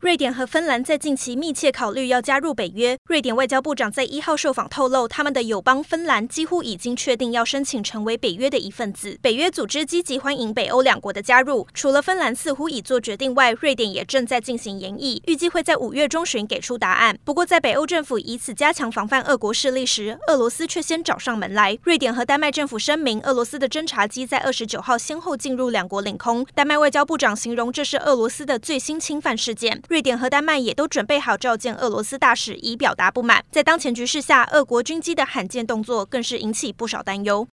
瑞典和芬兰在近期密切考虑要加入北约。瑞典外交部长在一号受访透露，他们的友邦芬兰几乎已经确定要申请成为北约的一份子。北约组织积极欢迎北欧两国的加入，除了芬兰似乎已做决定外，瑞典也正在进行研议，预计会在五月中旬给出答案。不过，在北欧政府以此加强防范俄国势力时，俄罗斯却先找上门来。瑞典和丹麦政府声明，俄罗斯的侦察机在二十九号先后进入两国领空。丹麦外交部长形容这是俄罗斯的最新侵犯事件。瑞典和丹麦也都准备好召见俄罗斯大使，以表达不满。在当前局势下，俄国军机的罕见动作更是引起不少担忧。